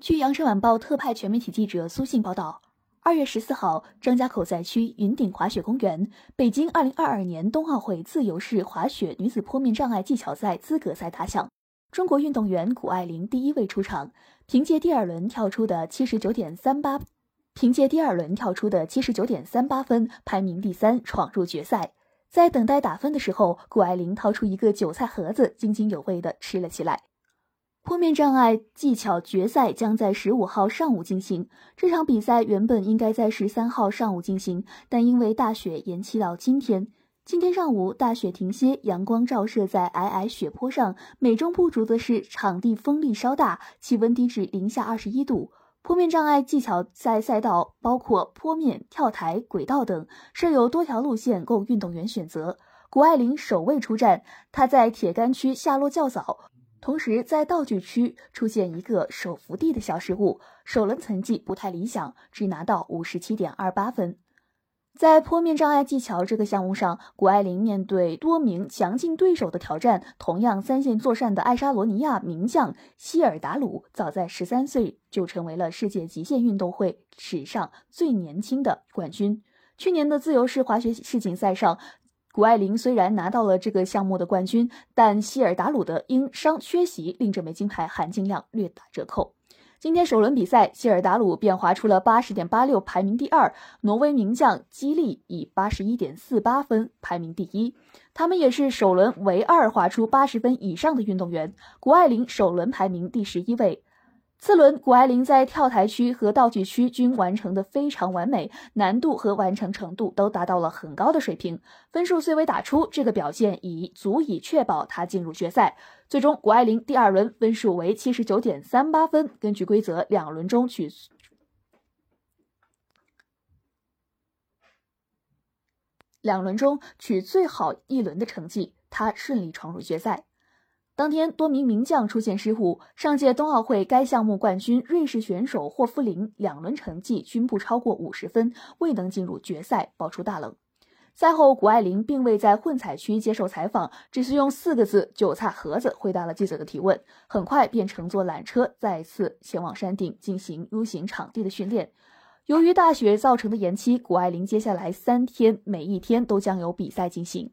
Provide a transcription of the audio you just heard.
据羊城晚报特派全媒体记者苏信报道，二月十四号，张家口赛区云顶滑雪公园，北京二零二二年冬奥会自由式滑雪女子坡面障碍技巧赛资格赛打响。中国运动员谷爱凌第一位出场，凭借第二轮跳出的七十九点三八，凭借第二轮跳出的七十九点三八分，排名第三，闯入决赛。在等待打分的时候，谷爱凌掏出一个韭菜盒子，津津有味地吃了起来。坡面障碍技巧决赛将在十五号上午进行。这场比赛原本应该在十三号上午进行，但因为大雪延期到今天。今天上午大雪停歇，阳光照射在皑皑雪坡上。美中不足的是，场地风力稍大，气温低至零下二十一度。坡面障碍技巧赛赛道包括坡面、跳台、轨道等，设有多条路线供运动员选择。谷爱凌首位出战，她在铁杆区下落较早。同时，在道具区出现一个手扶地的小失误，首轮成绩不太理想，只拿到五十七点二八分。在坡面障碍技巧这个项目上，谷爱凌面对多名强劲对手的挑战，同样三线作战的爱沙罗尼亚名将希尔达鲁，早在十三岁就成为了世界极限运动会史上最年轻的冠军。去年的自由式滑雪世锦赛上。谷爱凌虽然拿到了这个项目的冠军，但希尔达鲁的因伤缺席，令这枚金牌含金量略打折扣。今天首轮比赛，希尔达鲁便划出了八十点八六，排名第二。挪威名将基利以八十一点四八分排名第一。他们也是首轮唯二划出八十分以上的运动员。谷爱凌首轮排名第十一位。次轮，谷爱凌在跳台区和道具区均完成的非常完美，难度和完成程度都达到了很高的水平。分数虽未打出，这个表现已足以确保她进入决赛。最终，谷爱凌第二轮分数为七十九点三八分。根据规则，两轮中取两轮中取最好一轮的成绩，她顺利闯入决赛。当天，多名名将出现失误。上届冬奥会该项目冠军瑞士选手霍夫林两轮成绩均不超过五十分，未能进入决赛，爆出大冷。赛后，谷爱凌并未在混采区接受采访，只是用四个字“韭菜盒子”回答了记者的提问。很快便乘坐缆车再次前往山顶进行 U 型场地的训练。由于大雪造成的延期，谷爱凌接下来三天每一天都将有比赛进行。